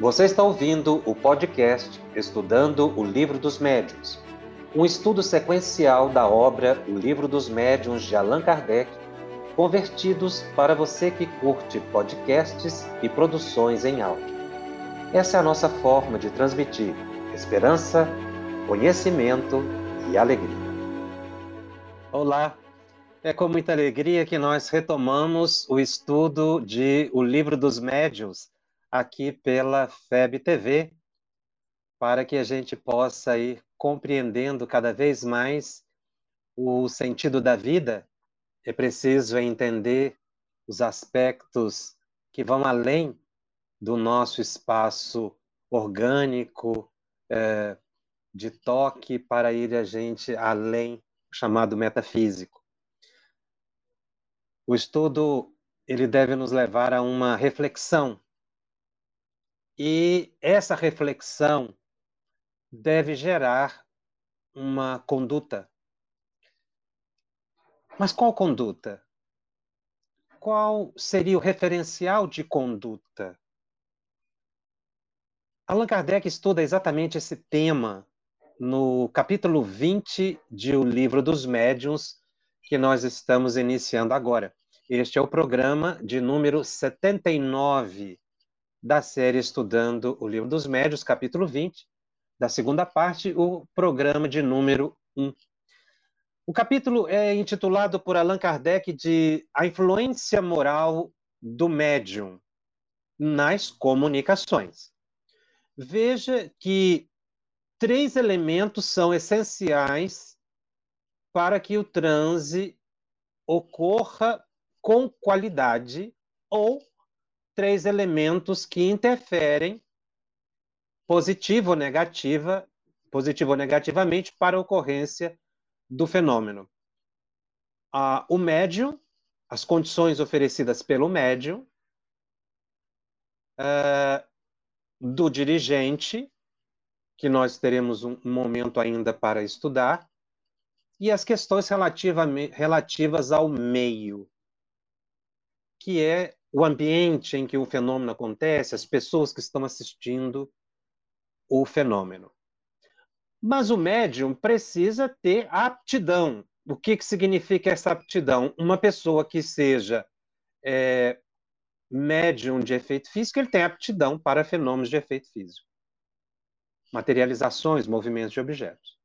Você está ouvindo o podcast Estudando o Livro dos Médiuns, um estudo sequencial da obra O Livro dos Médiuns de Allan Kardec, convertidos para você que curte podcasts e produções em áudio. Essa é a nossa forma de transmitir esperança, conhecimento e alegria. Olá, é com muita alegria que nós retomamos o estudo de O Livro dos Médiuns aqui pela FEB TV, para que a gente possa ir compreendendo cada vez mais o sentido da vida. É preciso entender os aspectos que vão além do nosso espaço orgânico, é, de toque, para ir a gente além, chamado metafísico. O estudo ele deve nos levar a uma reflexão e essa reflexão deve gerar uma conduta. Mas qual conduta? Qual seria o referencial de conduta? Allan Kardec estuda exatamente esse tema no capítulo 20 de O Livro dos Médiuns, que nós estamos iniciando agora. Este é o programa de número 79 da série Estudando o Livro dos Médios, capítulo 20, da segunda parte, o programa de número 1. O capítulo é intitulado por Allan Kardec de A Influência Moral do Médium nas Comunicações. Veja que três elementos são essenciais para que o transe ocorra com qualidade ou três elementos que interferem positivo ou negativa, positivo ou negativamente para a ocorrência do fenômeno. Ah, o médium, as condições oferecidas pelo médium, ah, do dirigente, que nós teremos um, momento ainda para estudar, e as questões relativas ao meio, que é o ambiente em que o fenômeno acontece, as pessoas que estão assistindo o fenômeno. Mas o médium precisa ter aptidão. O que, que significa essa aptidão? Uma pessoa que seja é, médium de efeito físico, ele tem aptidão para fenômenos de efeito físico. Materializações, movimentos de objetos.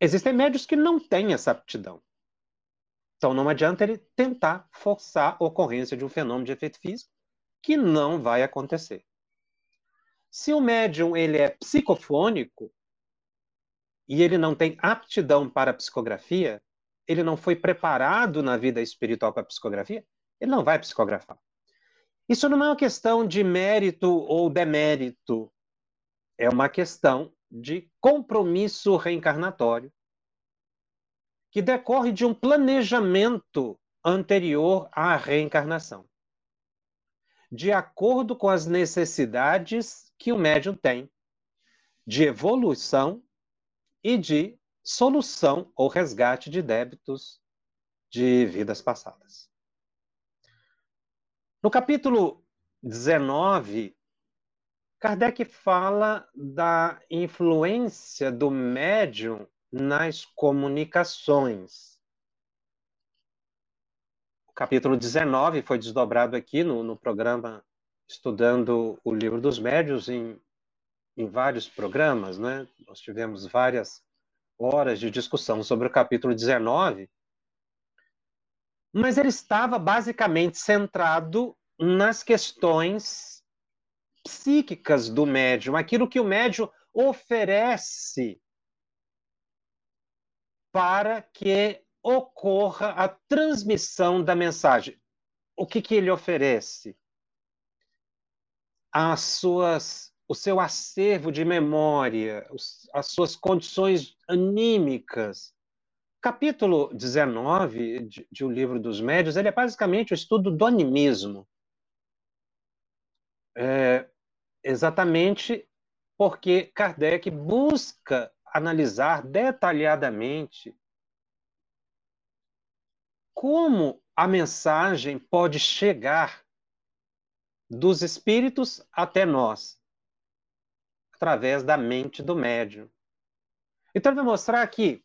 Existem médios que não têm essa aptidão. Então não adianta ele tentar forçar a ocorrência de um fenômeno de efeito físico que não vai acontecer. Se o médium ele é psicofônico e ele não tem aptidão para a psicografia, ele não foi preparado na vida espiritual para a psicografia, ele não vai psicografar. Isso não é uma questão de mérito ou demérito, é uma questão de compromisso reencarnatório que decorre de um planejamento anterior à reencarnação, de acordo com as necessidades que o médium tem de evolução e de solução ou resgate de débitos de vidas passadas. No capítulo 19, Kardec fala da influência do médium nas comunicações. O capítulo 19 foi desdobrado aqui no, no programa Estudando o Livro dos Médios em, em vários programas, né? Nós tivemos várias horas de discussão sobre o capítulo 19, mas ele estava basicamente centrado nas questões psíquicas do médium, aquilo que o médium oferece para que ocorra a transmissão da mensagem. O que, que ele oferece? As suas, o seu acervo de memória, as suas condições anímicas. Capítulo 19 de, de O Livro dos Médios, ele é basicamente o estudo do animismo. É, exatamente porque Kardec busca analisar detalhadamente como a mensagem pode chegar dos espíritos até nós, através da mente do médium. Então, ele vai mostrar que,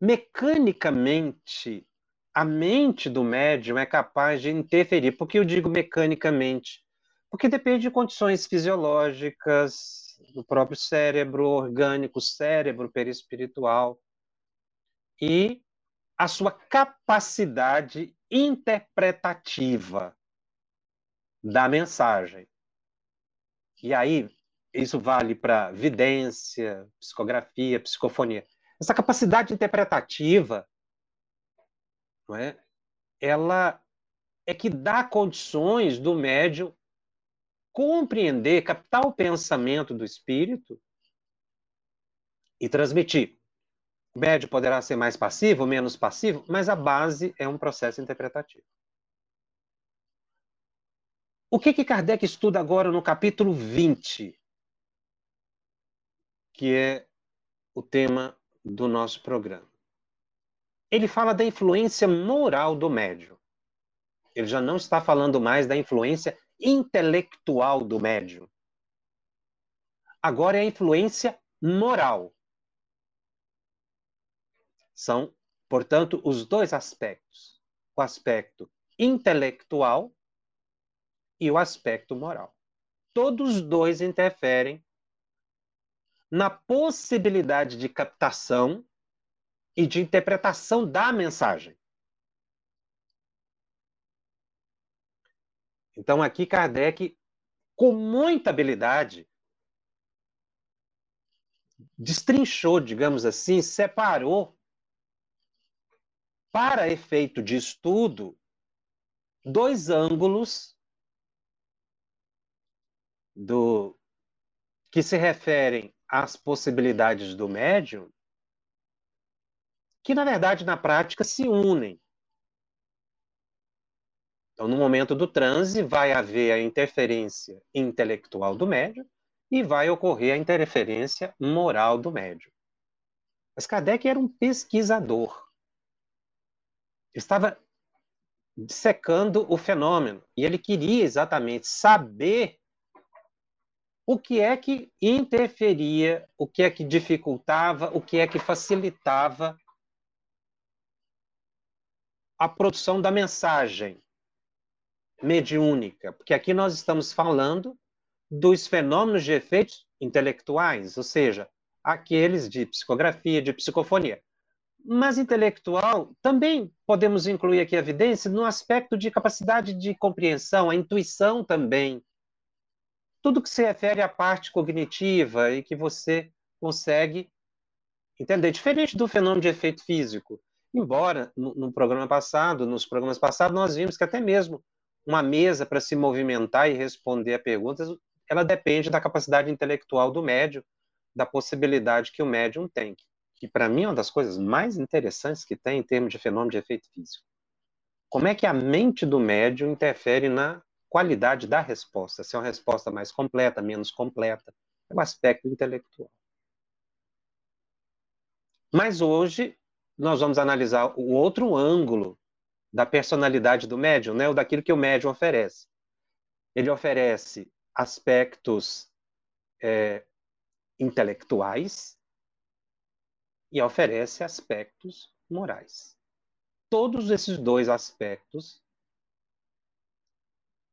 mecanicamente, a mente do médium é capaz de interferir. Por que eu digo mecanicamente? Porque depende de condições fisiológicas do próprio cérebro orgânico, cérebro perispiritual e a sua capacidade interpretativa da mensagem. E aí, isso vale para vidência, psicografia, psicofonia. Essa capacidade interpretativa, não é? ela é que dá condições do médium compreender, captar o pensamento do espírito e transmitir. O médium poderá ser mais passivo, menos passivo, mas a base é um processo interpretativo. O que, que Kardec estuda agora no capítulo 20? que é o tema do nosso programa. Ele fala da influência moral do médium. Ele já não está falando mais da influência intelectual do médium. Agora é a influência moral. São, portanto, os dois aspectos: o aspecto intelectual e o aspecto moral. Todos dois interferem na possibilidade de captação e de interpretação da mensagem. Então, aqui Kardec, com muita habilidade, destrinchou, digamos assim, separou para efeito de estudo dois ângulos do que se referem as possibilidades do médium, que na verdade na prática se unem. Então, no momento do transe, vai haver a interferência intelectual do médium e vai ocorrer a interferência moral do médium. Mas Kardec era um pesquisador. Estava secando o fenômeno e ele queria exatamente saber o que é que interferia, o que é que dificultava, o que é que facilitava a produção da mensagem mediúnica, porque aqui nós estamos falando dos fenômenos de efeitos intelectuais, ou seja, aqueles de psicografia, de psicofonia. Mas intelectual também podemos incluir aqui a evidência no aspecto de capacidade de compreensão, a intuição também tudo que se refere à parte cognitiva e que você consegue entender. Diferente do fenômeno de efeito físico. Embora no, no programa passado, nos programas passados, nós vimos que até mesmo uma mesa para se movimentar e responder a perguntas, ela depende da capacidade intelectual do médium, da possibilidade que o médium tem, que para mim é uma das coisas mais interessantes que tem em termos de fenômeno de efeito físico. Como é que a mente do médium interfere na qualidade da resposta, se é uma resposta mais completa, menos completa, é o aspecto intelectual. Mas hoje nós vamos analisar o outro ângulo da personalidade do médium, né, o daquilo que o médium oferece. Ele oferece aspectos é, intelectuais e oferece aspectos morais. Todos esses dois aspectos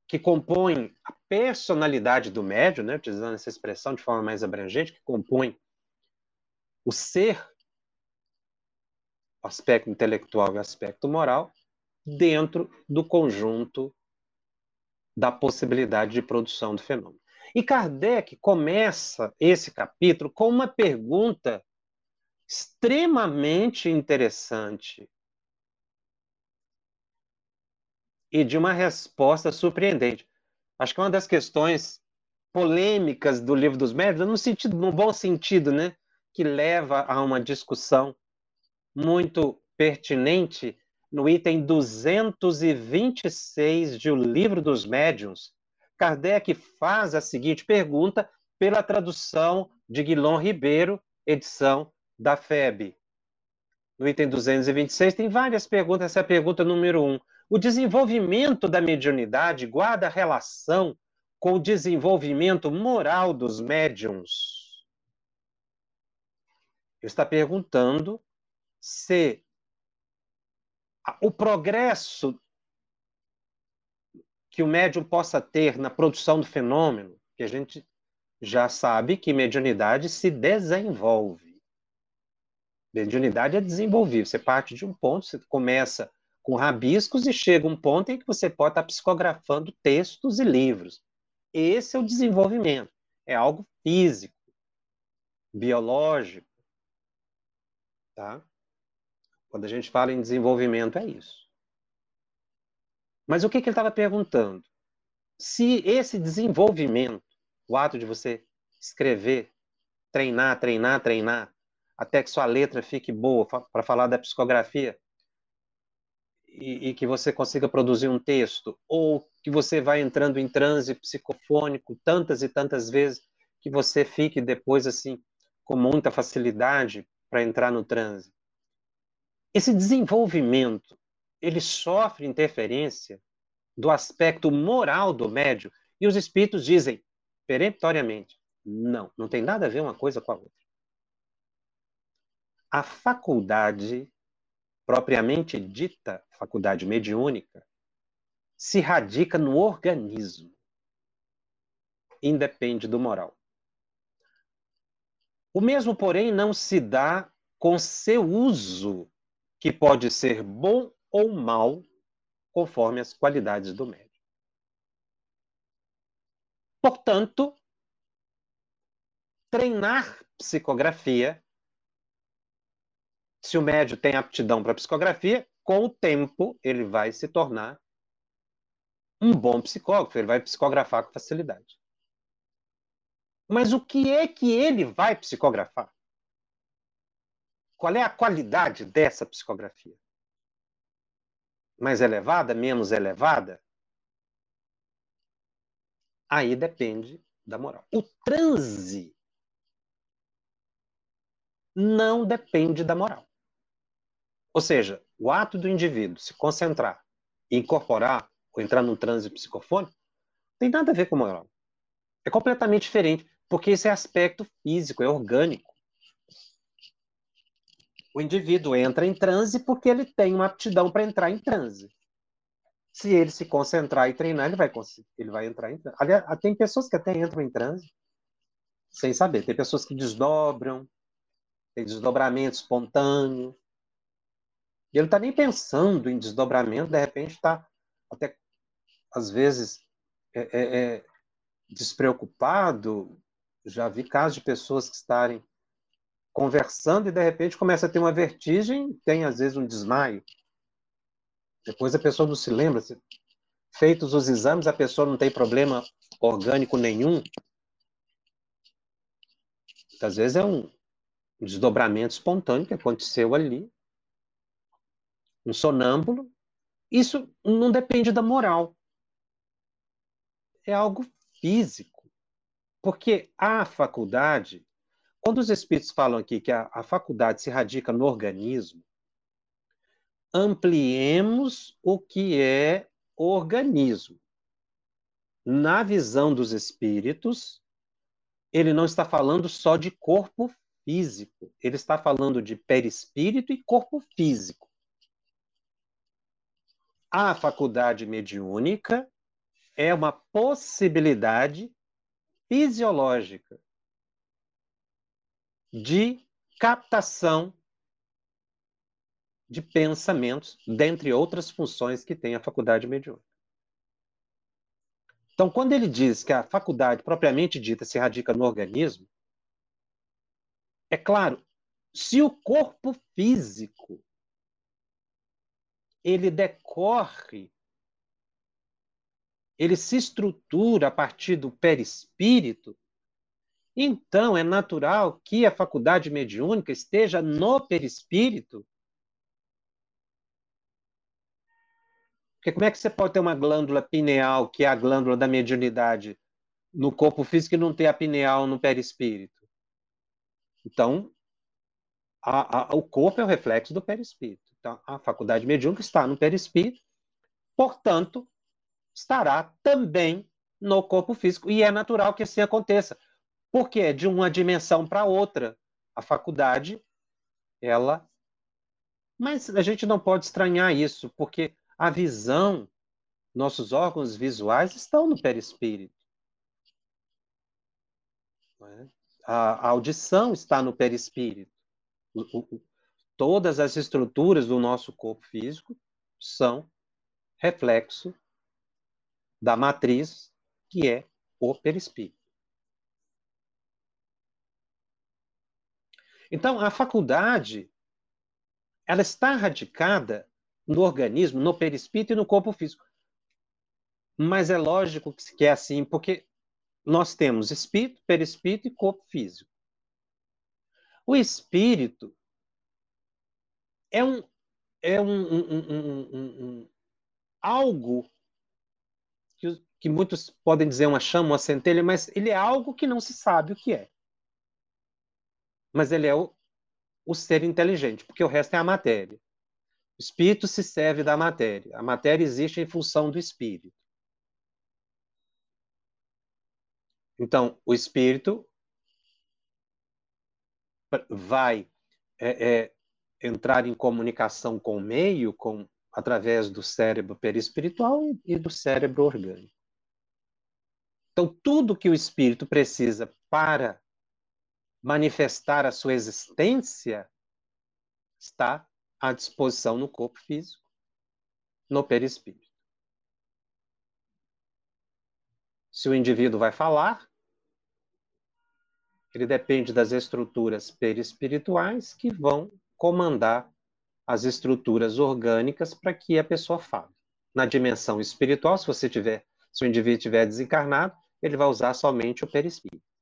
que compõem a personalidade do médium, né, utilizando essa expressão de forma mais abrangente, que compõem o ser, o aspecto intelectual e o aspecto moral, dentro do conjunto da possibilidade de produção do fenômeno. E Kardec começa esse capítulo com uma pergunta extremamente interessante e de uma resposta surpreendente. Acho que é uma das questões polêmicas do livro dos médios, no sentido, no bom sentido, né, que leva a uma discussão muito pertinente no item 226 de O Livro dos Médiuns. Kardec faz a seguinte pergunta pela tradução de Guilom Ribeiro, edição da FEB. No item 226 tem várias perguntas, essa é a pergunta número 1. Um O desenvolvimento da mediunidade guarda relação com o desenvolvimento moral dos médiums. Está perguntando se o progresso que o médium possa ter na produção do fenômeno, que a gente já sabe que mediunidade se desenvolve. Mediunidade é desenvolvível. Você parte de um ponto, você começa com rabiscos e chega um ponto em que você pode estar psicografando textos e livros. Esse é o desenvolvimento. É algo físico, biológico. Tá? Quando a gente fala em desenvolvimento, é isso. Mas o que, que ele estava perguntando? Se esse desenvolvimento, o ato de você escrever, treinar, treinar, treinar, até que sua letra fique boa, para falar da psicografia, e, e, que você consiga produzir um texto, ou que você vai entrando em transe psicofônico tantas e tantas vezes que você fique depois assim com muita facilidade para entrar no transe. Esse desenvolvimento, ele sofre interferência do aspecto moral do médio, e os espíritos dizem peremptoriamente: não, não tem nada a ver uma coisa com a outra. A faculdade propriamente dita faculdade mediúnica, se radica no organismo, independe do moral. O mesmo, porém, não se dá com seu uso, que pode ser bom ou mal, conforme as qualidades do médium. Portanto, treinar psicografia se o médio tem aptidão para psicografia, com o tempo ele vai se tornar um bom psicógrafo, ele vai psicografar com facilidade. Mas o que é que ele vai psicografar? Qual é a qualidade dessa psicografia? Mais elevada, menos elevada? Aí depende da moral. O transe não depende da moral. Ou seja, o ato do indivíduo se concentrar, incorporar ou entrar num transe psicofônico, tem nada a ver com moral. É completamente diferente, porque esse é aspecto físico, é orgânico. O indivíduo entra em transe porque ele tem uma aptidão para entrar em transe. Se ele se concentrar e treinar, ele vai, ele vai entrar em transe. Aliás, tem pessoas que até entram em transe sem saber. Tem pessoas que desdobram, tem desdobramento espontâneo, e ele não está nem pensando em desdobramento, de repente está até, às vezes, é, é, é, despreocupado. Já vi casos de pessoas que estarem conversando e, de repente, começa a ter uma vertigem, tem, às vezes, um desmaio. Depois a pessoa não se lembra. Feitos os exames, a pessoa não tem problema orgânico nenhum. Às vezes é um desdobramento espontâneo que aconteceu ali um sonâmbulo, isso não depende da moral. É algo físico. Porque a faculdade, quando os espíritos falam aqui que a, a faculdade se radica no organismo, ampliemos o que é organismo. Na visão dos espíritos, ele não está falando só de corpo físico, ele está falando de perispírito e corpo físico a faculdade mediúnica é uma possibilidade fisiológica de captação de pensamentos, dentre outras funções que tem a faculdade mediúnica. Então, quando ele diz que a faculdade propriamente dita se radica no organismo, é claro, se o corpo físico ele decorre, ele se estrutura a partir do perispírito, então é natural que a faculdade mediúnica esteja no perispírito. Porque como é que você pode ter uma glândula pineal, que é a glândula da mediunidade, no corpo físico e não ter a pineal no perispírito? Então, a, a, o corpo é o reflexo do perispírito. Então, a faculdade mediúnica está no perispírito portanto, estará também no corpo físico. E é natural que assim aconteça, porque é de uma dimensão para outra. A faculdade, ela. Mas a gente não pode estranhar isso, porque a visão, nossos órgãos visuais estão no perispírito. É? A, audição está no perispírito. todas as estruturas do nosso corpo físico são reflexo da matriz que é o perispírito. Então, a faculdade ela está radicada no organismo, no perispírito e no corpo físico. Mas é lógico que é assim, porque nós temos espírito, perispírito e corpo físico. O espírito é um, é um, um, um algo que, que, muitos podem dizer uma chama, uma centelha, mas ele é algo que não se sabe o que é. Mas ele é o, o ser inteligente, porque o resto é a matéria. O espírito se serve da matéria. A matéria existe em função do espírito. Então, o espírito vai é, é, entrar em comunicação com o meio, com, através do cérebro perispiritual e, e do cérebro orgânico. Então, tudo que o espírito precisa para manifestar a sua existência está à disposição no corpo físico, no perispírito. Se o indivíduo vai falar, ele depende das estruturas perispirituais que vão comandar as estruturas orgânicas para que a pessoa fale. Na dimensão espiritual, se você tiver, se o indivíduo estiver desencarnado, ele vai usar somente o perispírito.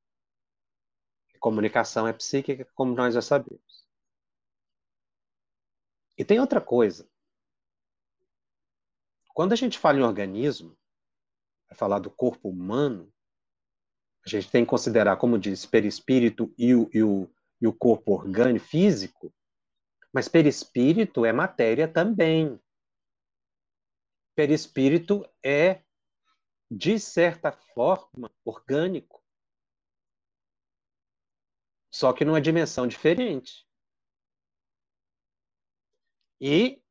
Comunicação é psíquica, como nós já sabemos. E tem outra coisa. Quando a gente fala em organismo, vai falar do corpo humano, a gente tem que considerar, como diz, perispírito e o, e o, e o corpo orgânico, físico, mas perispírito é matéria também. Perispírito é, de certa forma, orgânico. Só que numa dimensão diferente. E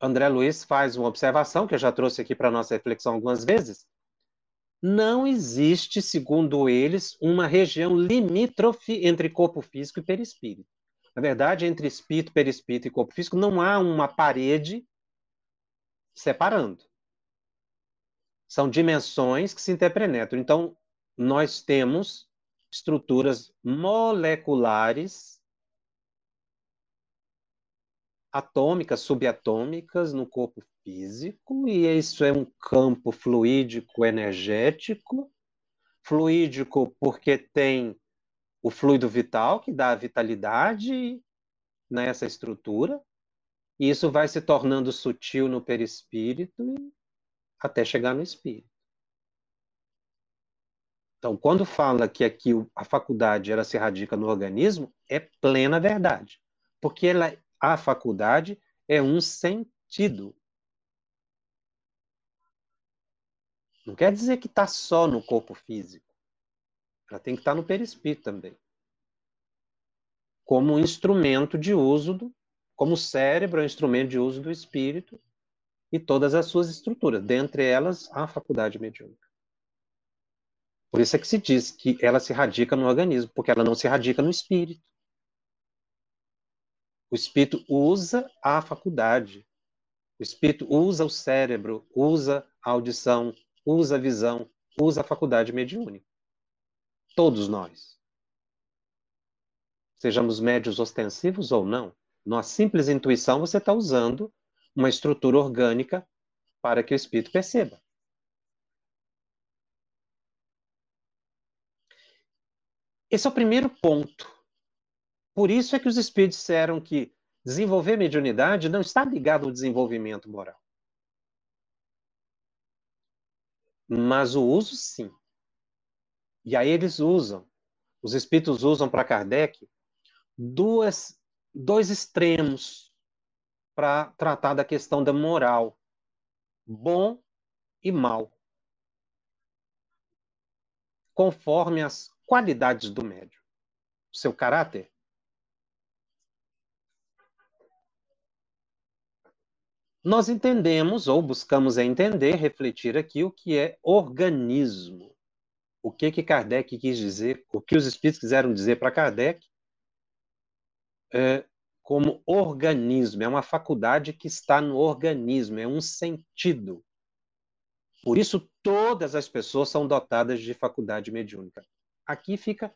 André Luiz faz uma observação que eu já trouxe aqui para nossa reflexão algumas vezes. Não existe, segundo eles, uma região limítrofe entre corpo físico e perispírito. Na verdade, entre espírito, perispírito e corpo físico não há uma parede separando. São dimensões que se interpenetram. Então, nós temos estruturas moleculares, atômicas, subatômicas no corpo físico, e isso é um campo fluídico energético. Fluídico porque tem o fluido vital, que dá vitalidade nessa estrutura, e isso vai se tornando sutil no perispírito até chegar no espírito. Então, quando fala que aqui a faculdade ela se radica no organismo, é plena verdade, porque ela, a faculdade é um sentido. Não quer dizer que está só no corpo físico. Ela tem que estar no perispírito também. Como um instrumento de uso, do, como o cérebro é um instrumento de uso do espírito e todas as suas estruturas, dentre elas a faculdade mediúnica. Por isso é que se diz que ela se radica no organismo, porque ela não se radica no espírito. O espírito usa a faculdade. O espírito usa o cérebro, usa a audição, usa a visão, usa a faculdade mediúnica. Todos nós. Sejamos médios ostensivos ou não, numa simples intuição você está usando uma estrutura orgânica para que o espírito perceba. Esse é o primeiro ponto. Por isso é que os espíritos disseram que desenvolver mediunidade não está ligado ao desenvolvimento moral. Mas o uso, sim. E aí eles usam, os espíritos usam para Kardec duas, dois extremos para tratar da questão da moral, bom e mal, conforme as qualidades do médium, seu caráter. Nós entendemos, ou buscamos entender, refletir aqui o que é organismo. O que que Kardec quis dizer, o que os espíritos quiseram dizer para Kardec é, como organismo, é uma faculdade que está no organismo, é um sentido. Por isso, todas as pessoas são dotadas de faculdade mediúnica. Aqui fica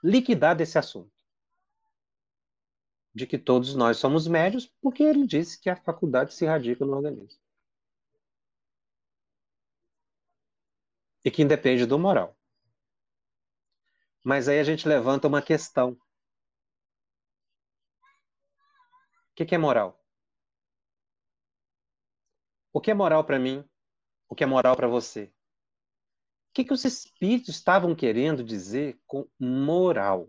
liquidado esse assunto. De que todos nós somos médios, porque ele disse que a faculdade se radica no organismo. E que independe do moral. Mas aí a gente levanta uma questão. O que, que é moral? O que é moral para mim? O que é moral para você? O que, que os espíritos estavam querendo dizer com moral?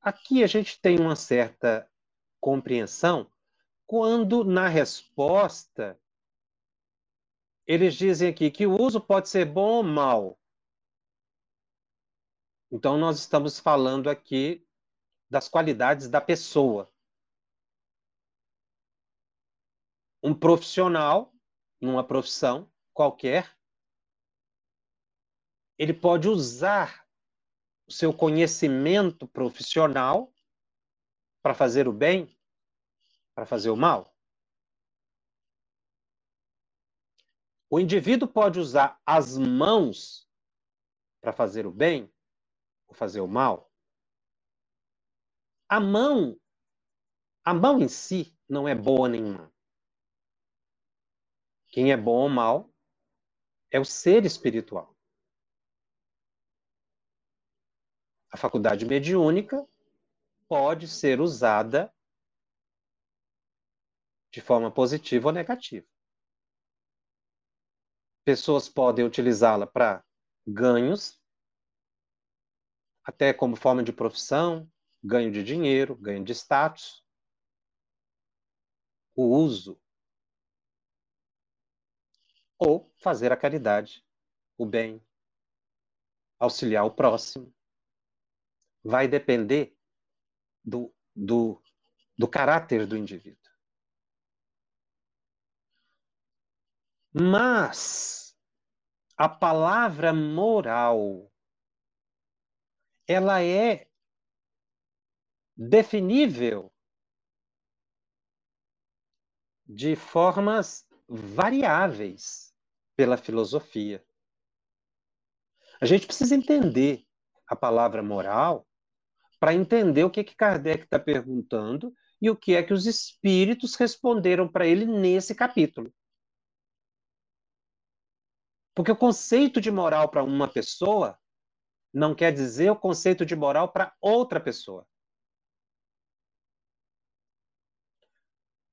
Aqui a gente tem uma certa compreensão quando, na resposta, eles dizem aqui que o uso pode ser bom ou mal. Então, nós estamos falando aqui das qualidades da pessoa. um profissional, numa profissão qualquer, ele pode usar o seu conhecimento profissional para fazer o bem, para fazer o mal. O indivíduo pode usar as mãos para fazer o bem ou fazer o mal. A mão, a mão em si não é boa nenhuma. Quem é bom ou mal é o ser espiritual. A faculdade mediúnica pode ser usada de forma positiva ou negativa. Pessoas podem utilizá-la para ganhos, até como forma de profissão, ganho de dinheiro, ganho de status. O uso ou fazer a caridade, o bem, auxiliar o próximo. Vai depender do, do, do caráter do indivíduo. Mas a palavra moral ela é definível de formas variáveis pela filosofia. A gente precisa entender a palavra moral para entender o que, que Kardec está perguntando e o que é que os espíritos responderam para ele nesse capítulo. Porque o conceito de moral para uma pessoa não quer dizer o conceito de moral para outra pessoa.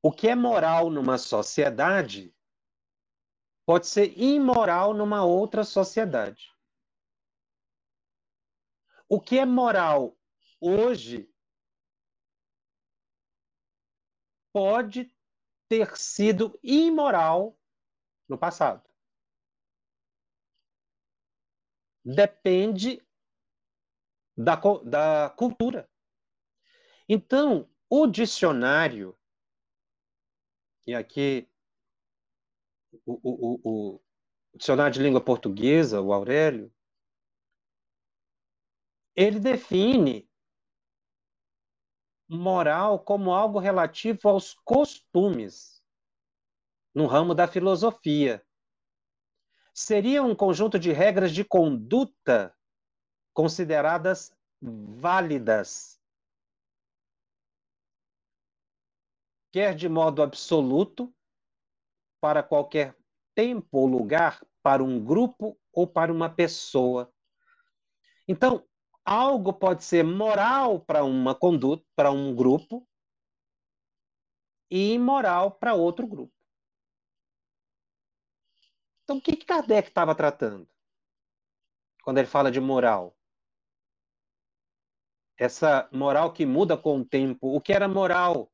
O que é moral numa sociedade pode ser imoral numa outra sociedade. O que é moral hoje pode ter sido imoral no passado. Depende da, da cultura. Então, o dicionário e aqui o, o, o, o dicionário de língua portuguesa, o Aurélio, ele define moral como algo relativo aos costumes no ramo da filosofia. Seria um conjunto de regras de conduta consideradas válidas quer de modo absoluto, para qualquer tempo ou lugar, para um grupo ou para uma pessoa. Então, algo pode ser moral para uma conduta, para um grupo, e imoral para outro grupo. Então, o que, que Kardec estava tratando quando ele fala de moral? Essa moral que muda com o tempo. O que era moral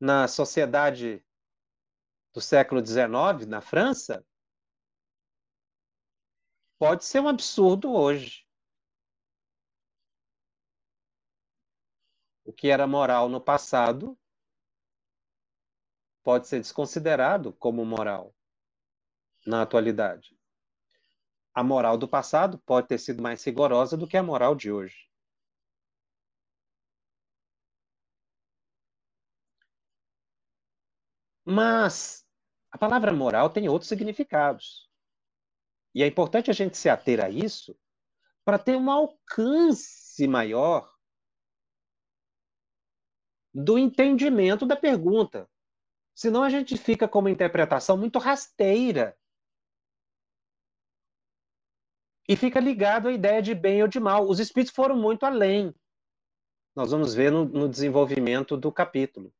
na sociedade do século XIX, na França, pode ser um absurdo hoje. O que era moral no passado pode ser desconsiderado como moral na atualidade. A moral do passado pode ter sido mais rigorosa do que a moral de hoje. Mas a palavra moral tem outros significados. E é importante a gente se ater a isso para ter um alcance maior do entendimento da pergunta. Senão a gente fica com uma interpretação muito rasteira. E fica ligado à ideia de bem ou de mal. Os espíritos foram muito além. Nós vamos ver no, no desenvolvimento do capítulo.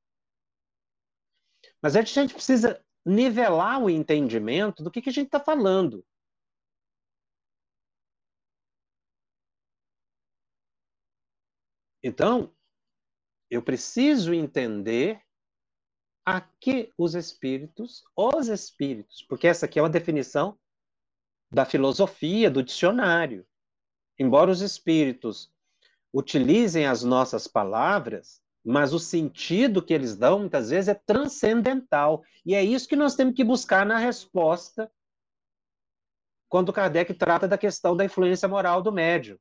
Mas a gente precisa nivelar o entendimento do que, que a gente está falando. Então, eu preciso entender a que os espíritos, os espíritos, porque essa aqui é uma definição da filosofia, do dicionário. Embora os espíritos utilizem as nossas palavras, mas o sentido que eles dão muitas vezes é transcendental. E é isso que nós temos que buscar na resposta quando Kardec trata da questão da influência moral do médium.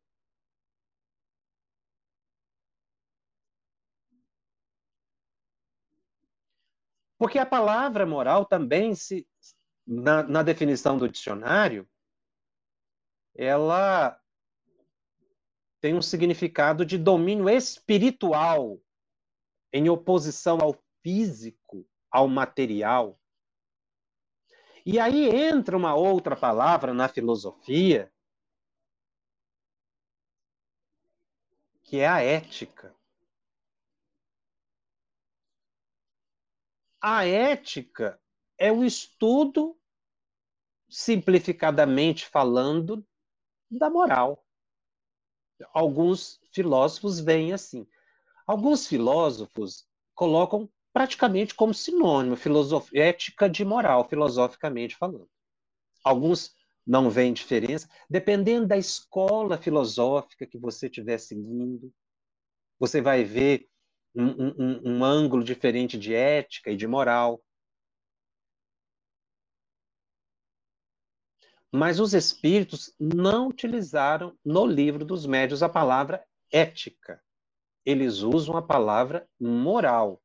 Porque a palavra moral também, se, na, na definição do dicionário, ela tem um significado de domínio espiritual, em oposição ao físico, ao material. E aí entra uma outra palavra na filosofia, que é a ética. A ética é o estudo, simplificadamente falando, da moral. Alguns filósofos veem assim. Alguns filósofos colocam praticamente como sinônimo ética de moral, filosoficamente falando. Alguns não veem diferença, dependendo da escola filosófica que você estiver seguindo. Você vai ver um, um, um ângulo diferente de ética e de moral. Mas os espíritos não utilizaram no livro dos médios a palavra ética. Eles usam a palavra moral.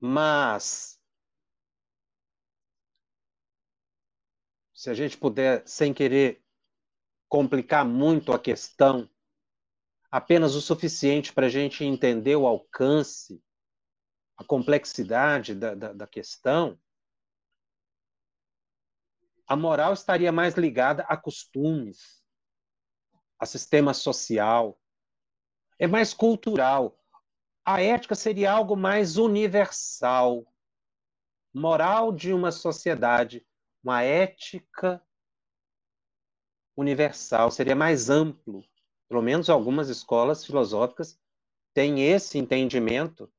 Mas, se a gente puder, sem querer complicar muito a questão, apenas o suficiente para a gente entender o alcance, a complexidade da, da, da questão, a moral estaria mais ligada a costumes, a sistema social, é mais cultural. A ética seria algo mais universal, moral de uma sociedade, uma ética universal, seria mais amplo pelo menos algumas escolas filosóficas têm esse entendimento.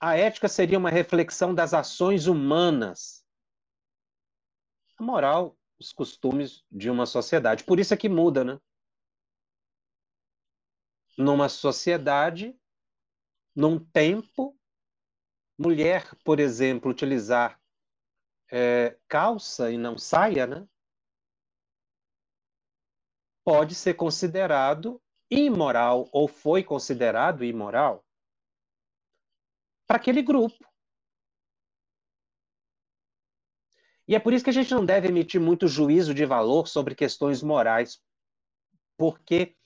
A ética seria uma reflexão das ações humanas. A moral, os costumes de uma sociedade. Por isso é que muda, né? Numa sociedade, num tempo, mulher, por exemplo, utilizar é, calça e não saia, né? Pode ser considerado imoral ou foi considerado imoral para aquele grupo. E é por isso que a gente não deve emitir muito juízo de valor sobre questões morais, porque,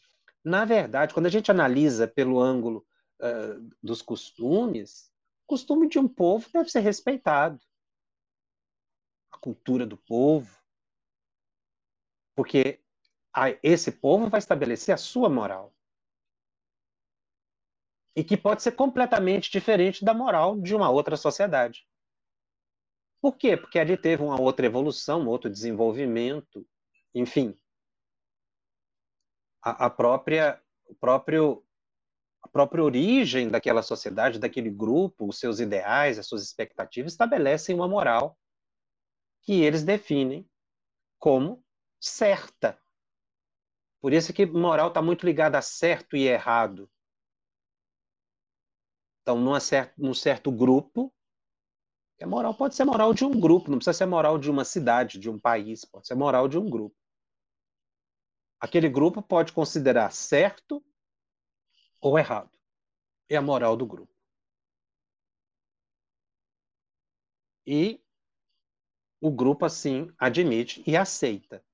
na verdade, quando a gente analisa pelo ângulo uh, dos costumes, o costume de um povo deve ser respeitado. A cultura do povo. Porque esse povo vai estabelecer a sua moral. E que pode ser completamente diferente da moral de uma outra sociedade. Por quê? Porque ali teve uma outra evolução, um outro desenvolvimento, enfim. A, a própria o próprio a própria origem daquela sociedade, daquele grupo, os seus ideais, as suas expectativas estabelecem uma moral que eles definem como certa. Por isso que moral está muito ligada a certo e errado. Então, numa certo, num certo grupo, a moral pode ser moral de um grupo, não precisa ser moral de uma cidade, de um país, pode ser moral de um grupo. Aquele grupo pode considerar certo ou errado. É a moral do grupo. E o grupo, assim, admite e aceita.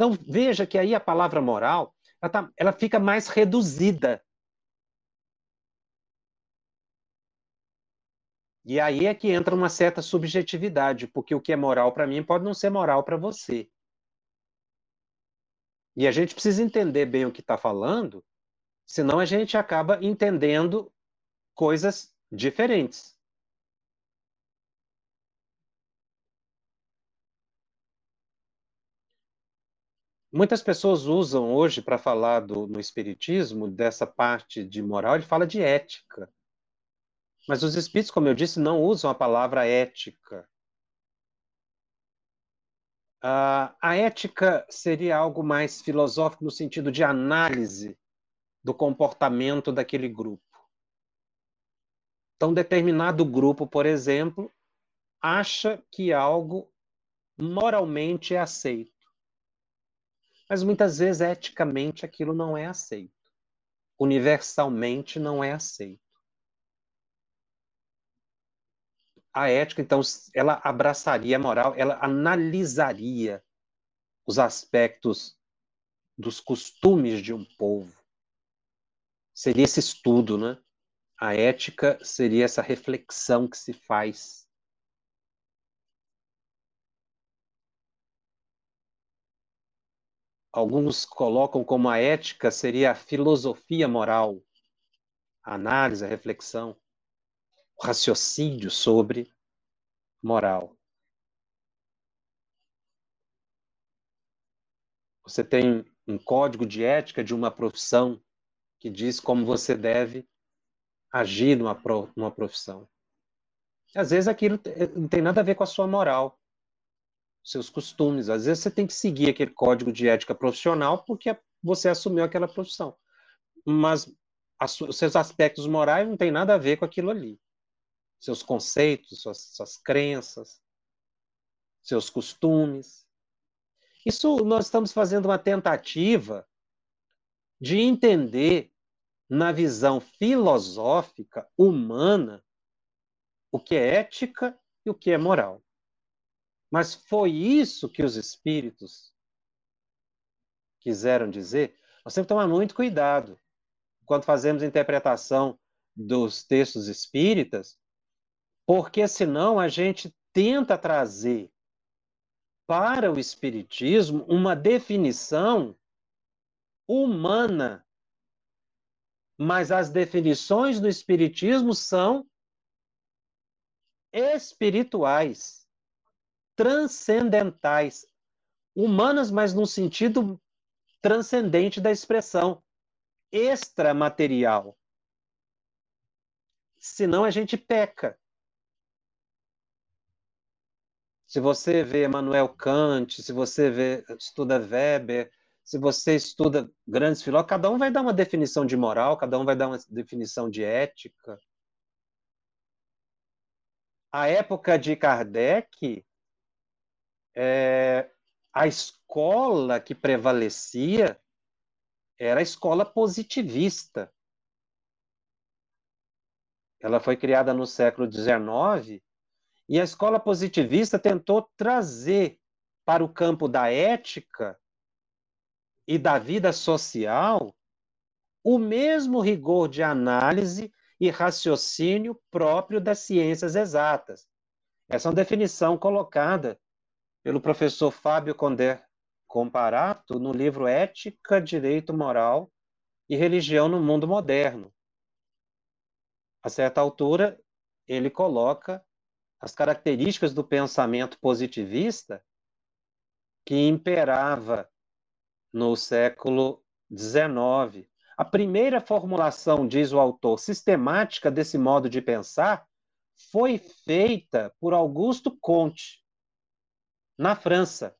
Então, veja que aí a palavra moral ela, tá, ela fica mais reduzida. E aí é que entra uma certa subjetividade, porque o que é moral para mim pode não ser moral para você. E a gente precisa entender bem o que está falando, senão a gente acaba entendendo coisas diferentes. Muitas pessoas usam hoje para falar do, no Espiritismo, dessa parte de moral, ele fala de ética. Mas os espíritos, como eu disse, não usam a palavra ética. Uh, a ética seria algo mais filosófico no sentido de análise do comportamento daquele grupo. Então, determinado grupo, por exemplo, acha que algo moralmente é aceito. Mas muitas vezes, eticamente, aquilo não é aceito. Universalmente não é aceito. A ética, então, ela abraçaria a moral, ela analisaria os aspectos dos costumes de um povo. Seria esse estudo, né? A ética seria essa reflexão que se faz alguns colocam como a ética seria a filosofia moral, a análise, a reflexão, o raciocínio sobre moral. Você tem um código de ética de uma profissão que diz como você deve agir numa, numa profissão. Às vezes aquilo não tem nada a ver com a sua moral seus costumes. Às vezes você tem que seguir aquele código de ética profissional porque você assumiu aquela profissão. Mas os seus aspectos morais não tem nada a ver com aquilo ali. Seus conceitos, suas, suas crenças, seus costumes. Isso nós estamos fazendo uma tentativa de entender na visão filosófica humana o que é ética e o que é moral. Mas foi isso que os espíritos quiseram dizer? Nós temos que tomar muito cuidado quando fazemos interpretação dos textos espíritas, porque senão a gente tenta trazer para o espiritismo uma definição humana. Mas as definições do espiritismo são espirituais transcendentais, humanas, mas num sentido transcendente da expressão, extramaterial. Senão a gente peca. Se você vê Emmanuel Kant, se você vê, estuda Weber, se você estuda grandes filósofos, cada um vai dar uma definição de moral, cada um vai dar uma definição de ética. A época de Kardec, é, a escola que prevalecia era a escola positivista. Ela foi criada no século XIX e a escola positivista tentou trazer para o campo da ética e da vida social o mesmo rigor de análise e raciocínio próprio das ciências exatas. Essa é uma definição colocada pelo professor Fábio Condé Comparato no livro Ética, Direito Moral e Religião no Mundo Moderno. A certa altura, ele coloca as características do pensamento positivista que imperava no século XIX. A primeira formulação, diz o autor, sistemática desse modo de pensar foi feita por Augusto Comte, na França.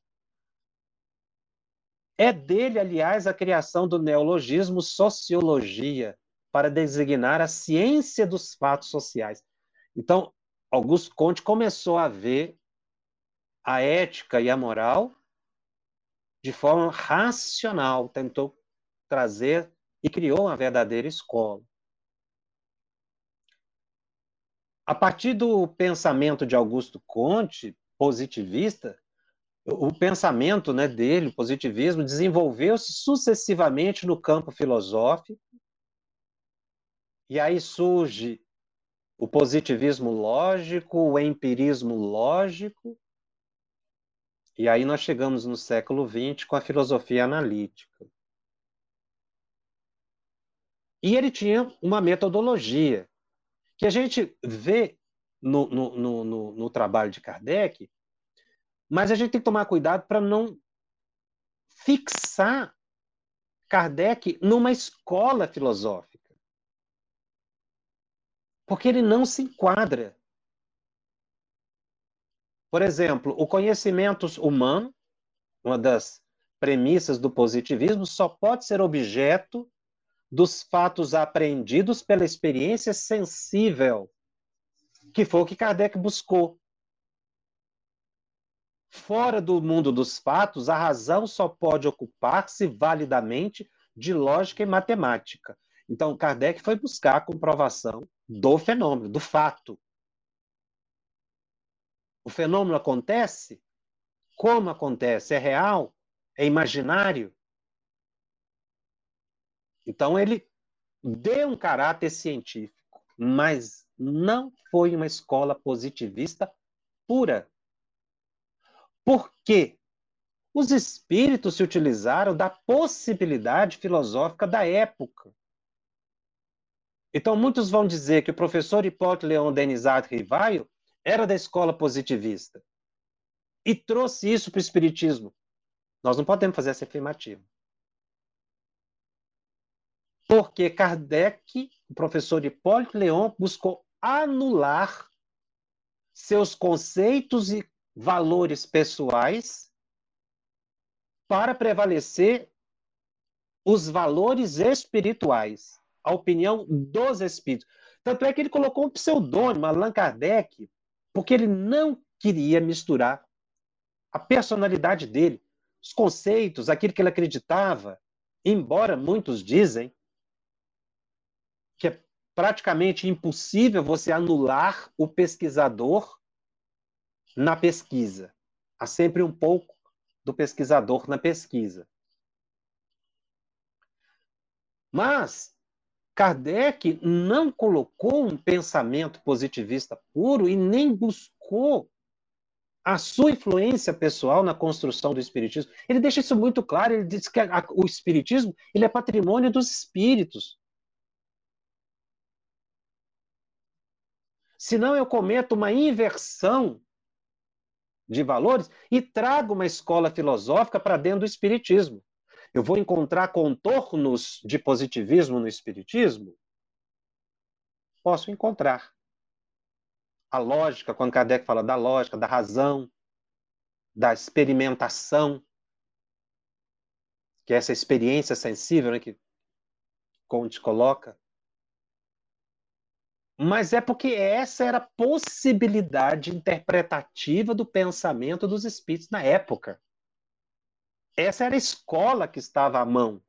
É dele, aliás, a criação do neologismo sociologia, para designar a ciência dos fatos sociais. Então, Augusto Comte começou a ver a ética e a moral de forma racional, tentou trazer e criou uma verdadeira escola. A partir do pensamento de Augusto Comte, positivista, o pensamento né, dele, o positivismo, desenvolveu-se sucessivamente no campo filosófico, e aí surge o positivismo lógico, o empirismo lógico, e aí nós chegamos no século XX com a filosofia analítica. E ele tinha uma metodologia que a gente vê no, no, no, no trabalho de Kardec, mas a gente tem que tomar cuidado para não fixar Kardec numa escola filosófica. Porque ele não se enquadra. Por exemplo, o conhecimento humano, uma das premissas do positivismo, só pode ser objeto dos fatos aprendidos pela experiência sensível, que foi o que Kardec buscou. Fora do mundo dos fatos, a razão só pode ocupar-se validamente de lógica e matemática. Então, Kardec foi buscar a comprovação do fenômeno, do fato. O fenômeno acontece? Como acontece? É real? É imaginário? Então ele deu um caráter científico, mas não foi uma escola positivista pura. Por quê? Os espíritos se utilizaram da possibilidade filosófica da época. Então, muitos vão dizer que o professor Hipólito Leon Denizade Rivaio era da escola positivista e trouxe isso para o espiritismo. Nós não podemos fazer essa afirmativa. Porque Kardec, o professor Hipólito Leon, buscou anular seus conceitos e valores pessoais para prevalecer os valores espirituais, a opinião dos espíritos. Tanto é que ele colocou um pseudônimo, Allan Kardec, porque ele não queria misturar a personalidade dele, os conceitos, aquilo que ele acreditava, embora muitos dizem que é praticamente impossível você anular o pesquisador na pesquisa. Há sempre um pouco do pesquisador na pesquisa. Mas Kardec não colocou um pensamento positivista puro e nem buscou a sua influência pessoal na construção do espiritismo. Ele deixa isso muito claro, ele diz que a, o espiritismo ele é patrimônio dos espíritos. Senão eu cometo uma inversão de valores e trago uma escola filosófica para dentro do espiritismo. Eu vou encontrar contornos de positivismo no espiritismo? Posso encontrar. A lógica, quando Kardec fala da lógica, da razão, da experimentação, que é essa experiência sensível né, que Conte coloca, mas é porque essa era a possibilidade interpretativa do pensamento dos espíritos na época. Essa era a escola que estava à mão.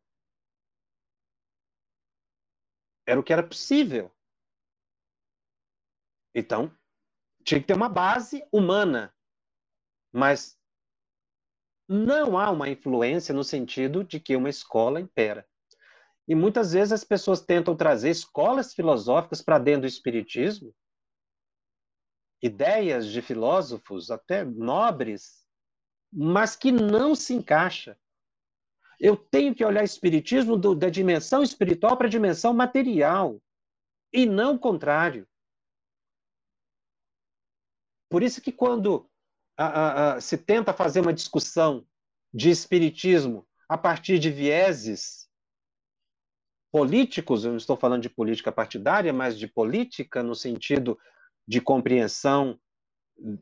Era o que era possível. Então, tinha que ter uma base humana. Mas não há uma influência no sentido de que uma escola impera. E muitas vezes as pessoas tentam trazer escolas filosóficas para dentro do espiritismo, ideias de filósofos até nobres, mas que não se encaixa. Eu tenho que olhar espiritismo do, da dimensão espiritual para a dimensão material, e não o contrário. Por isso que quando a, a, a, se tenta fazer uma discussão de espiritismo a partir de vieses políticos, eu não estou falando de política partidária, mas de política no sentido de compreensão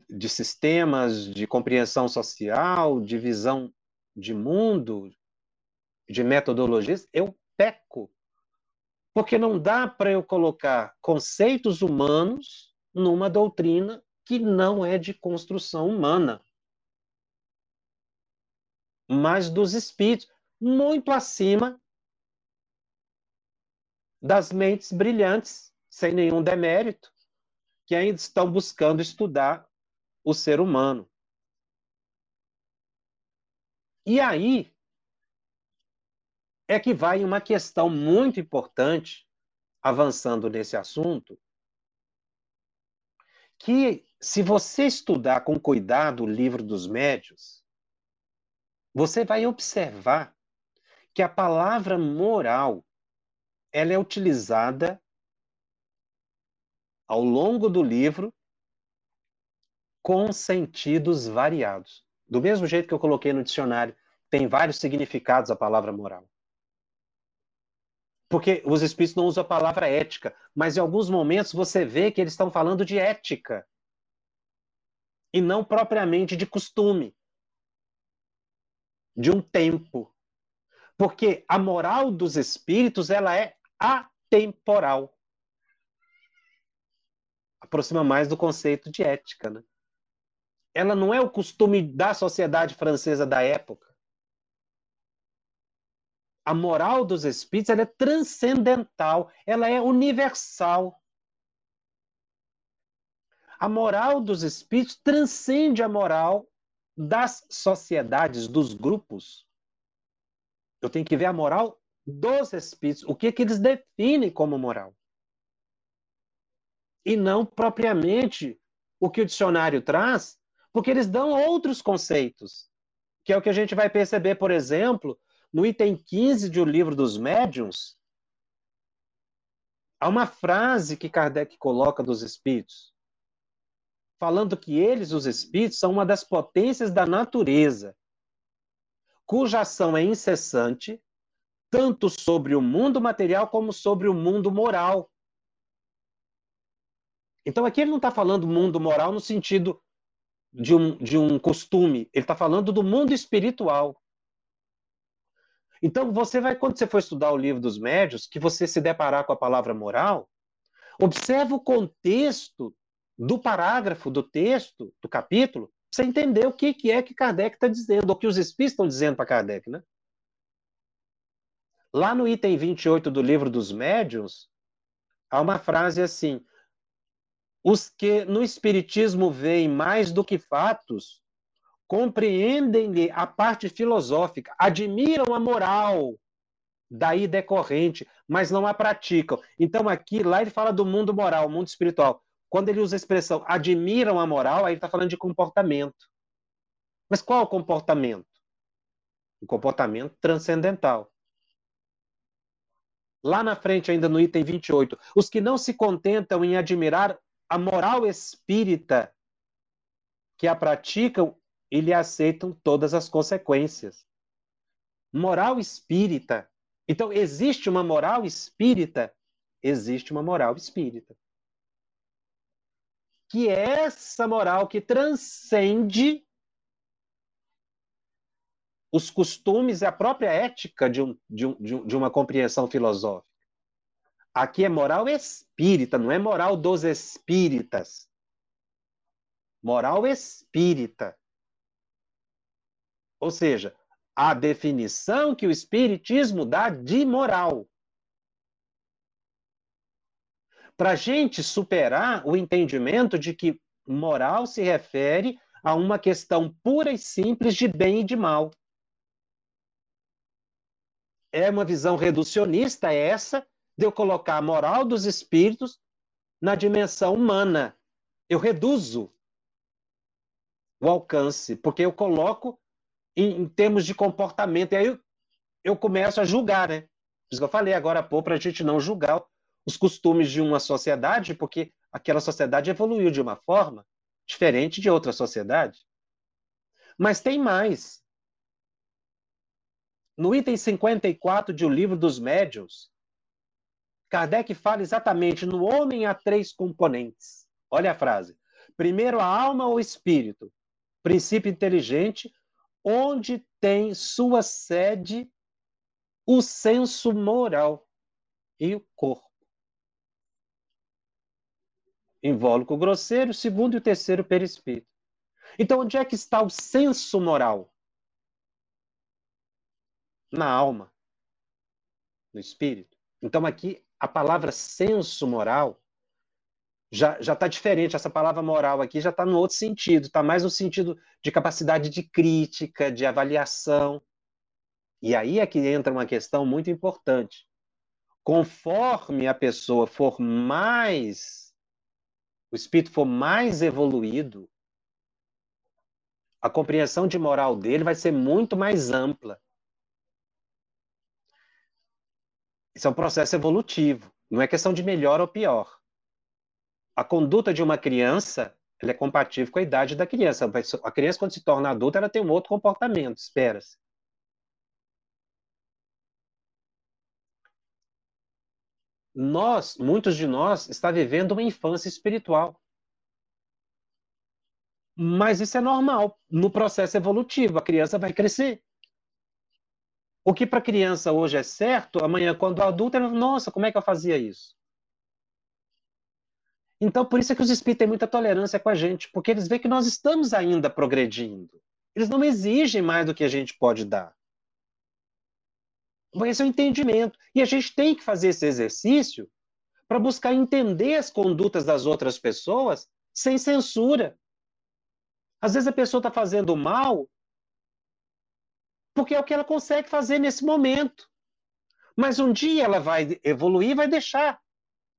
de sistemas, de compreensão social, de visão de mundo, de metodologias, eu peco. Porque não dá para eu colocar conceitos humanos numa doutrina que não é de construção humana, mas dos espíritos, muito acima das mentes brilhantes, sem nenhum demérito, que ainda estão buscando estudar o ser humano. E aí é que vai uma questão muito importante, avançando nesse assunto, que se você estudar com cuidado o livro dos médios, você vai observar que a palavra moral ela é utilizada ao longo do livro com sentidos variados. Do mesmo jeito que eu coloquei no dicionário, tem vários significados a palavra moral. Porque os espíritos não usam a palavra ética, mas em alguns momentos você vê que eles estão falando de ética e não propriamente de costume, de um tempo. Porque a moral dos espíritos ela é atemporal. Aproxima mais do conceito de ética, né? ela não é o costume da sociedade francesa da época. A moral dos espíritos é transcendental, ela é universal. A moral dos espíritos transcende a moral das sociedades, dos grupos. Eu tenho que ver a moral dos espíritos, o que, que eles definem como moral. E não propriamente o que o dicionário traz, porque eles dão outros conceitos, que é o que a gente vai perceber, por exemplo, no item 15 do livro dos médiuns, há uma frase que Kardec coloca dos espíritos, falando que eles, os espíritos, são uma das potências da natureza, cuja ação é incessante, tanto sobre o mundo material como sobre o mundo moral. Então aqui ele não está falando mundo moral no sentido de um, de um costume, ele está falando do mundo espiritual. Então, você vai, quando você for estudar o livro dos médios, que você se deparar com a palavra moral, observe o contexto do parágrafo, do texto, do capítulo, para você entender o que, que é que Kardec está dizendo, o que os espíritos estão dizendo para Kardec. Né? Lá no item 28 do livro dos médios, há uma frase assim: os que no Espiritismo veem mais do que fatos, compreendem-lhe a parte filosófica, admiram a moral daí decorrente, mas não a praticam. Então, aqui, lá ele fala do mundo moral, mundo espiritual. Quando ele usa a expressão admiram a moral, aí ele está falando de comportamento. Mas qual é o comportamento? O comportamento transcendental. Lá na frente, ainda no item 28, os que não se contentam em admirar a moral espírita que a praticam e lhe aceitam todas as consequências. Moral espírita. Então, existe uma moral espírita? Existe uma moral espírita. Que é essa moral que transcende os costumes e a própria ética de, um, de, um, de uma compreensão filosófica. Aqui é moral espírita, não é moral dos espíritas. Moral espírita. Ou seja, a definição que o espiritismo dá de moral. Para a gente superar o entendimento de que moral se refere a uma questão pura e simples de bem e de mal. É uma visão reducionista essa de eu colocar a moral dos espíritos na dimensão humana. Eu reduzo o alcance, porque eu coloco em, em termos de comportamento. E aí eu, eu, começo a julgar, né? Por isso que eu falei agora há pouco, para a gente não julgar os costumes de uma sociedade, porque aquela sociedade evoluiu de uma forma diferente de outra sociedade. Mas tem mais. No item 54 de O Livro dos Médiuns, Kardec fala exatamente: no homem há três componentes. Olha a frase. Primeiro, a alma ou espírito, princípio inteligente, onde tem sua sede o senso moral e o corpo. Invólucro grosseiro, segundo e o terceiro perispírito. Então, onde é que está o senso moral? Na alma, no espírito. Então, aqui, a palavra senso moral já está diferente. Essa palavra moral aqui já está no outro sentido, está mais no sentido de capacidade de crítica, de avaliação. E aí é que entra uma questão muito importante. Conforme a pessoa for mais, o espírito for mais evoluído, a compreensão de moral dele vai ser muito mais ampla. Isso é um processo evolutivo, não é questão de melhor ou pior a conduta de uma criança é compatível com a idade da criança. A criança, quando se torna adulta, ela tem um outro comportamento, espera-se. Nós, muitos de nós, está vivendo uma infância espiritual. Mas isso é normal. No processo evolutivo, a criança vai crescer. O que para criança hoje é certo, amanhã, quando adulta, ela, nossa, como é que eu fazia isso? Então, por isso é que os espíritos têm muita tolerância com a gente, porque eles veem que nós estamos ainda progredindo. Eles não exigem mais do que a gente pode dar. Esse é o entendimento. E a gente tem que fazer esse exercício para buscar entender as condutas das outras pessoas sem censura. Às vezes a pessoa está fazendo mal porque é o que ela consegue fazer nesse momento. Mas um dia ela vai evoluir vai deixar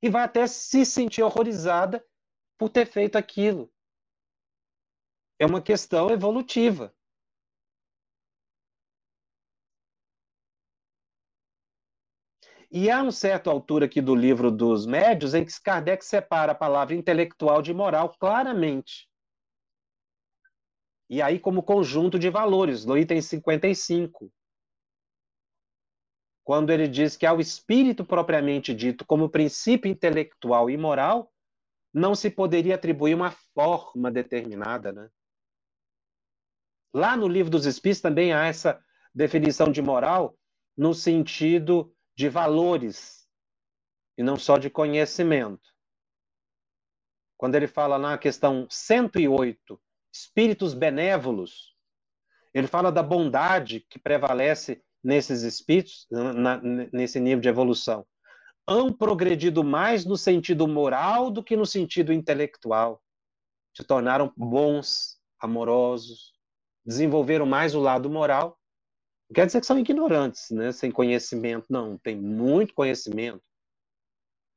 e vai até se sentir horrorizada por ter feito aquilo. É uma questão evolutiva. E há um certo altura aqui do livro dos médios em que Kardec separa a palavra intelectual de moral claramente. E aí, como conjunto de valores, no item 55 quando ele diz que ao espírito propriamente dito, como princípio intelectual e moral, não se poderia atribuir uma forma determinada, né? Lá no livro dos Espíritos também há essa definição de moral no sentido de valores e não só de conhecimento. Quando ele fala na questão 108, espíritos benévolos, ele fala da bondade que prevalece nesses espíritos, na, nesse nível de evolução, hão progredido mais no sentido moral do que no sentido intelectual. Se tornaram bons, amorosos, desenvolveram mais o lado moral. Não quer dizer que são ignorantes, né? sem conhecimento. Não, tem muito conhecimento.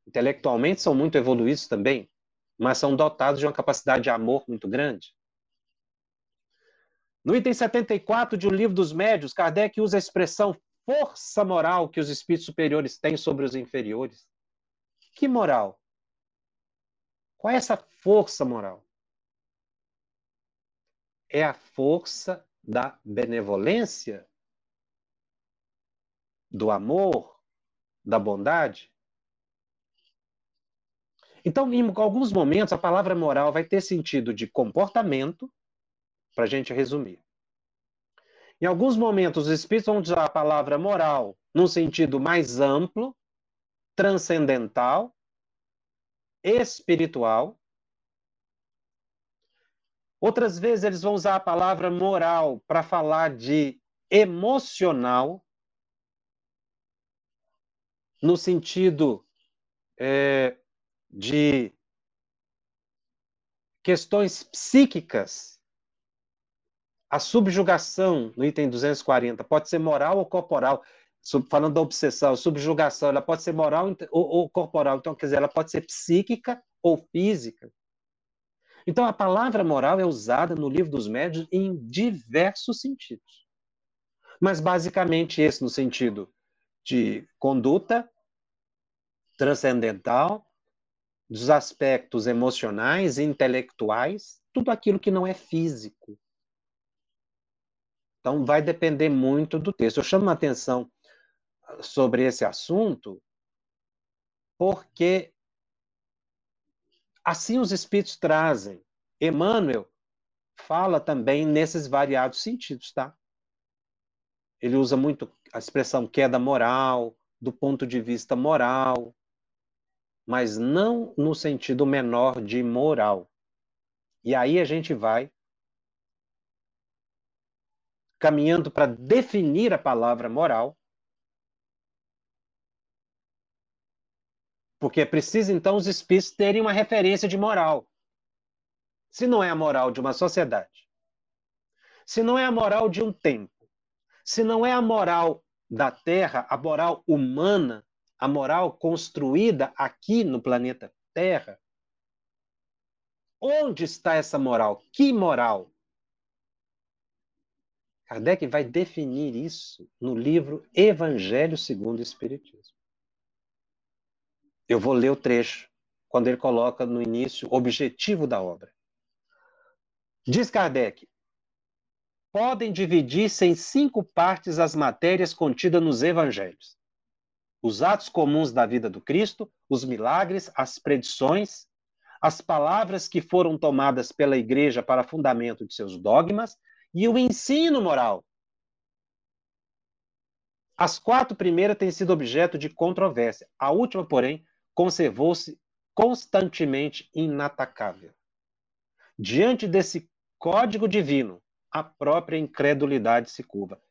Intelectualmente são muito evoluídos também, mas são dotados de uma capacidade de amor muito grande. No item 74 de O Livro dos Médios, Kardec usa a expressão força moral que os espíritos superiores têm sobre os inferiores. Que moral? Qual é essa força moral? É a força da benevolência, do amor, da bondade. Então, em alguns momentos, a palavra moral vai ter sentido de comportamento, para a gente resumir. Em alguns momentos, os espíritos vão usar a palavra moral num sentido mais amplo, transcendental, espiritual. Outras vezes, eles vão usar a palavra moral para falar de emocional, no sentido é, de questões psíquicas a subjugação, no item 240, pode ser moral ou corporal. Falando da obsessão, subjugação, ela pode ser moral ou, ou corporal. Então, quer dizer, ela pode ser psíquica ou física. Então, a palavra moral é usada no livro dos médios em diversos sentidos. Mas, basicamente, esse no sentido de conduta transcendental, dos aspectos emocionais intelectuais, tudo aquilo que não é físico. Então, vai depender muito do texto. Eu chamo a atenção sobre esse assunto porque assim os espíritos trazem. Emmanuel fala também nesses variados sentidos, tá? Ele usa muito a expressão queda moral, do ponto de vista moral, mas não no sentido menor de moral. E aí a gente vai caminhando para definir a palavra moral, porque é preciso então os espíritos terem uma referência de moral. Se não é a moral de uma sociedade, se não é a moral de um tempo, se não é a moral da Terra, a moral humana, a moral construída aqui no planeta Terra, onde está essa moral? Que moral? Kardec vai definir isso no livro Evangelho segundo o Espiritismo. Eu vou ler o trecho, quando ele coloca no início o objetivo da obra. Diz Kardec: podem dividir-se em cinco partes as matérias contidas nos evangelhos: os atos comuns da vida do Cristo, os milagres, as predições, as palavras que foram tomadas pela igreja para fundamento de seus dogmas e o ensino moral. As quatro primeiras têm sido objeto de controvérsia. A última, porém, conservou-se constantemente inatacável. Diante desse código divino, a própria incredulidade se curva.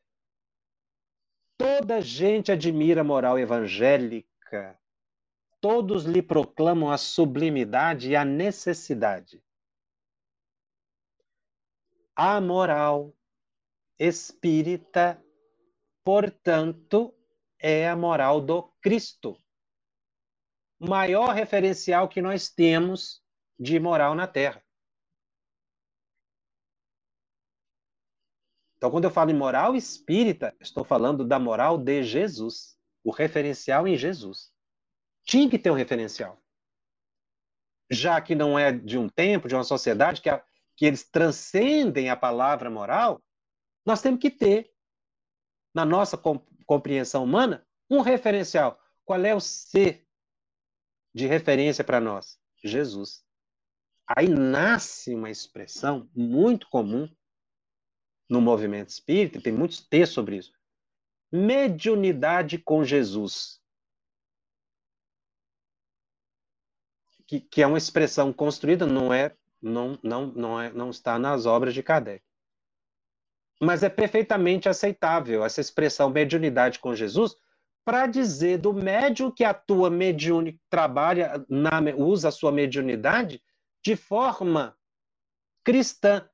Toda gente admira a moral evangélica. Todos lhe proclamam a sublimidade e a necessidade a moral espírita, portanto, é a moral do Cristo. O maior referencial que nós temos de moral na Terra. Então, quando eu falo em moral espírita, estou falando da moral de Jesus, o referencial em Jesus. Tinha que ter um referencial. Já que não é de um tempo, de uma sociedade que a, que eles transcendem a palavra moral, nós temos que ter, na nossa compreensão humana, um referencial. Qual é o ser de referência para nós? Jesus. Aí nasce uma expressão muito comum no movimento espírita, tem muitos textos sobre isso. Mediunidade com Jesus. Que, que é uma expressão construída, não é não, não, não, é, não está nas obras de Kardec. Mas é perfeitamente aceitável essa expressão mediunidade com Jesus para dizer do médium que atua mediúnico, trabalha, na, usa a sua mediunidade de forma cristã,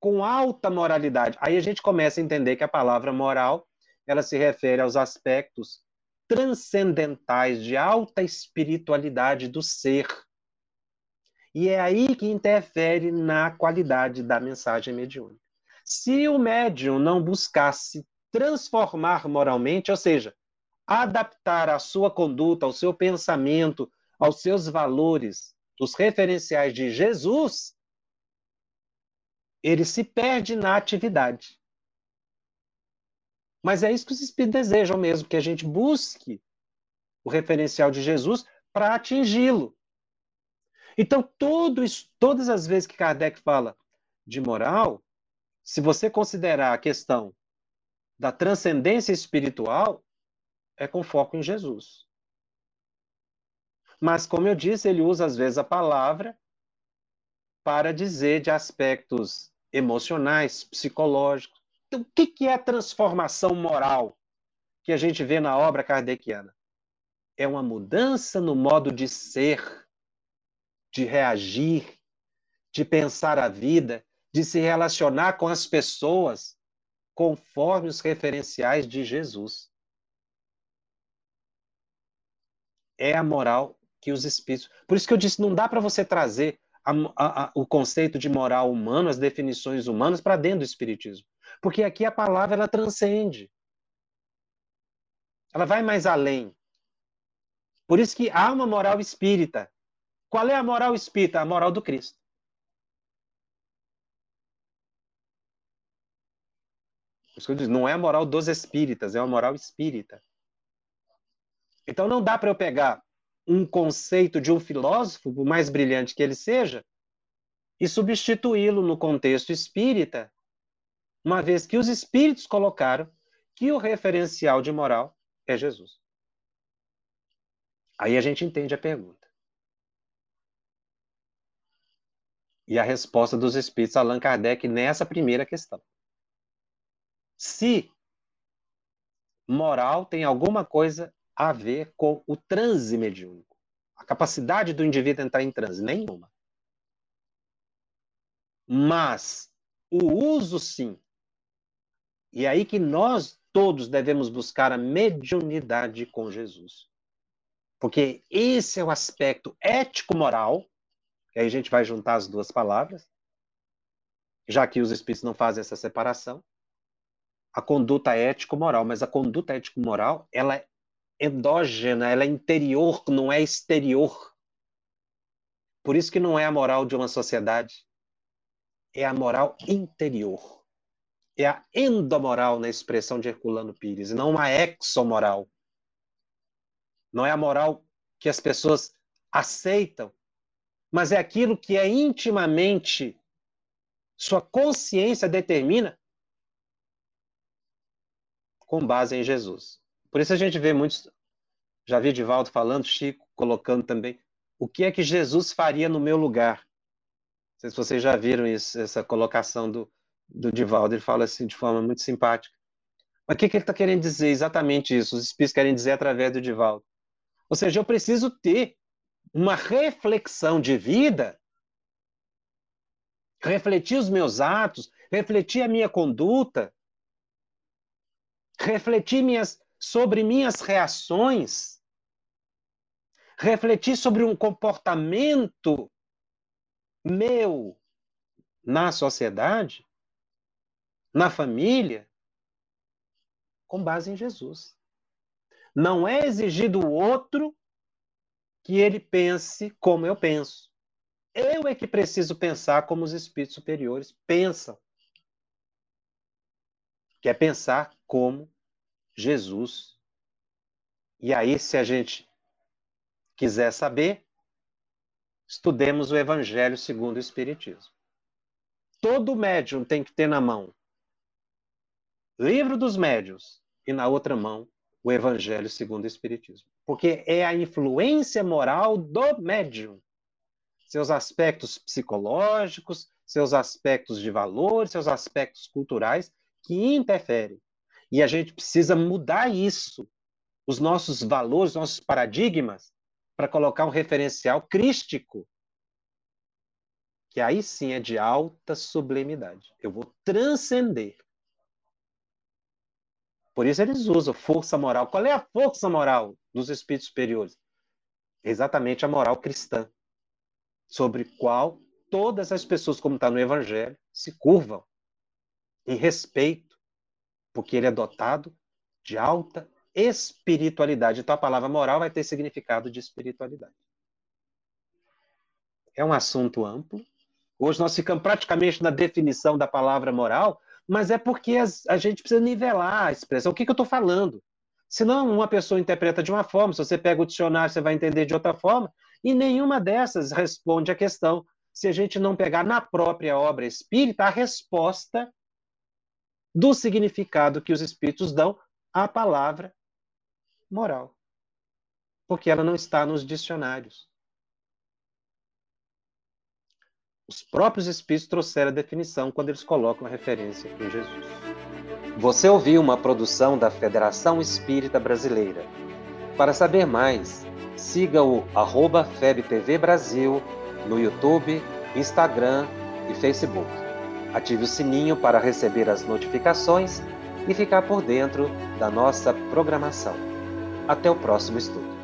com alta moralidade. Aí a gente começa a entender que a palavra moral ela se refere aos aspectos transcendentais de alta espiritualidade do ser e é aí que interfere na qualidade da mensagem mediúnica. Se o médium não buscasse transformar moralmente, ou seja, adaptar a sua conduta, ao seu pensamento, aos seus valores, os referenciais de Jesus, ele se perde na atividade. Mas é isso que os espíritos desejam mesmo, que a gente busque o referencial de Jesus para atingi-lo. Então, isso, todas as vezes que Kardec fala de moral, se você considerar a questão da transcendência espiritual, é com foco em Jesus. Mas, como eu disse, ele usa às vezes a palavra para dizer de aspectos emocionais, psicológicos. Então, o que é transformação moral que a gente vê na obra kardeciana? É uma mudança no modo de ser de reagir, de pensar a vida, de se relacionar com as pessoas conforme os referenciais de Jesus. É a moral que os espíritos. Por isso que eu disse, não dá para você trazer a, a, a, o conceito de moral humano, as definições humanas para dentro do espiritismo, porque aqui a palavra ela transcende. Ela vai mais além. Por isso que há uma moral espírita, qual é a moral espírita? A moral do Cristo. Não é a moral dos espíritas, é a moral espírita. Então não dá para eu pegar um conceito de um filósofo, por mais brilhante que ele seja, e substituí-lo no contexto espírita, uma vez que os espíritos colocaram que o referencial de moral é Jesus. Aí a gente entende a pergunta. E a resposta dos espíritos Allan Kardec nessa primeira questão. Se moral tem alguma coisa a ver com o transe mediúnico, a capacidade do indivíduo entrar em transe, nenhuma. Mas o uso, sim. E é aí que nós todos devemos buscar a mediunidade com Jesus. Porque esse é o aspecto ético-moral e aí a gente vai juntar as duas palavras, já que os espíritos não fazem essa separação. A conduta ético-moral, mas a conduta ético-moral, ela é endógena, ela é interior, não é exterior. Por isso que não é a moral de uma sociedade, é a moral interior. É a endomoral na expressão de Herculano Pires, não uma exomoral. Não é a moral que as pessoas aceitam mas é aquilo que é intimamente sua consciência determina com base em Jesus. Por isso a gente vê muitos, já vi Divaldo falando, Chico colocando também, o que é que Jesus faria no meu lugar? Não sei se vocês já viram isso, essa colocação do, do Divaldo, ele fala assim de forma muito simpática. Mas o que, que ele está querendo dizer exatamente isso? Os espíritos querem dizer através do Divaldo. Ou seja, eu preciso ter uma reflexão de vida, refletir os meus atos, refletir a minha conduta, refletir minhas, sobre minhas reações, refletir sobre um comportamento meu na sociedade, na família, com base em Jesus. Não é exigir do outro que ele pense como eu penso. Eu é que preciso pensar como os espíritos superiores pensam. Que é pensar como Jesus. E aí, se a gente quiser saber, estudemos o Evangelho segundo o Espiritismo. Todo médium tem que ter na mão Livro dos Médios e na outra mão o Evangelho segundo o Espiritismo. Porque é a influência moral do médium. Seus aspectos psicológicos, seus aspectos de valor, seus aspectos culturais que interferem. E a gente precisa mudar isso, os nossos valores, nossos paradigmas, para colocar um referencial crístico, que aí sim é de alta sublimidade. Eu vou transcender por isso eles usam força moral. Qual é a força moral dos espíritos superiores? Exatamente a moral cristã, sobre qual todas as pessoas, como está no Evangelho, se curvam em respeito, porque ele é dotado de alta espiritualidade. Então a palavra moral vai ter significado de espiritualidade. É um assunto amplo. Hoje nós ficamos praticamente na definição da palavra moral, mas é porque a gente precisa nivelar a expressão. O que, que eu estou falando? Senão, uma pessoa interpreta de uma forma, se você pega o dicionário, você vai entender de outra forma, e nenhuma dessas responde à questão. Se a gente não pegar na própria obra espírita a resposta do significado que os espíritos dão à palavra moral. Porque ela não está nos dicionários. Os próprios Espíritos trouxeram a definição quando eles colocam a referência em Jesus. Você ouviu uma produção da Federação Espírita Brasileira. Para saber mais, siga o arroba FebTV Brasil no YouTube, Instagram e Facebook. Ative o sininho para receber as notificações e ficar por dentro da nossa programação. Até o próximo estudo.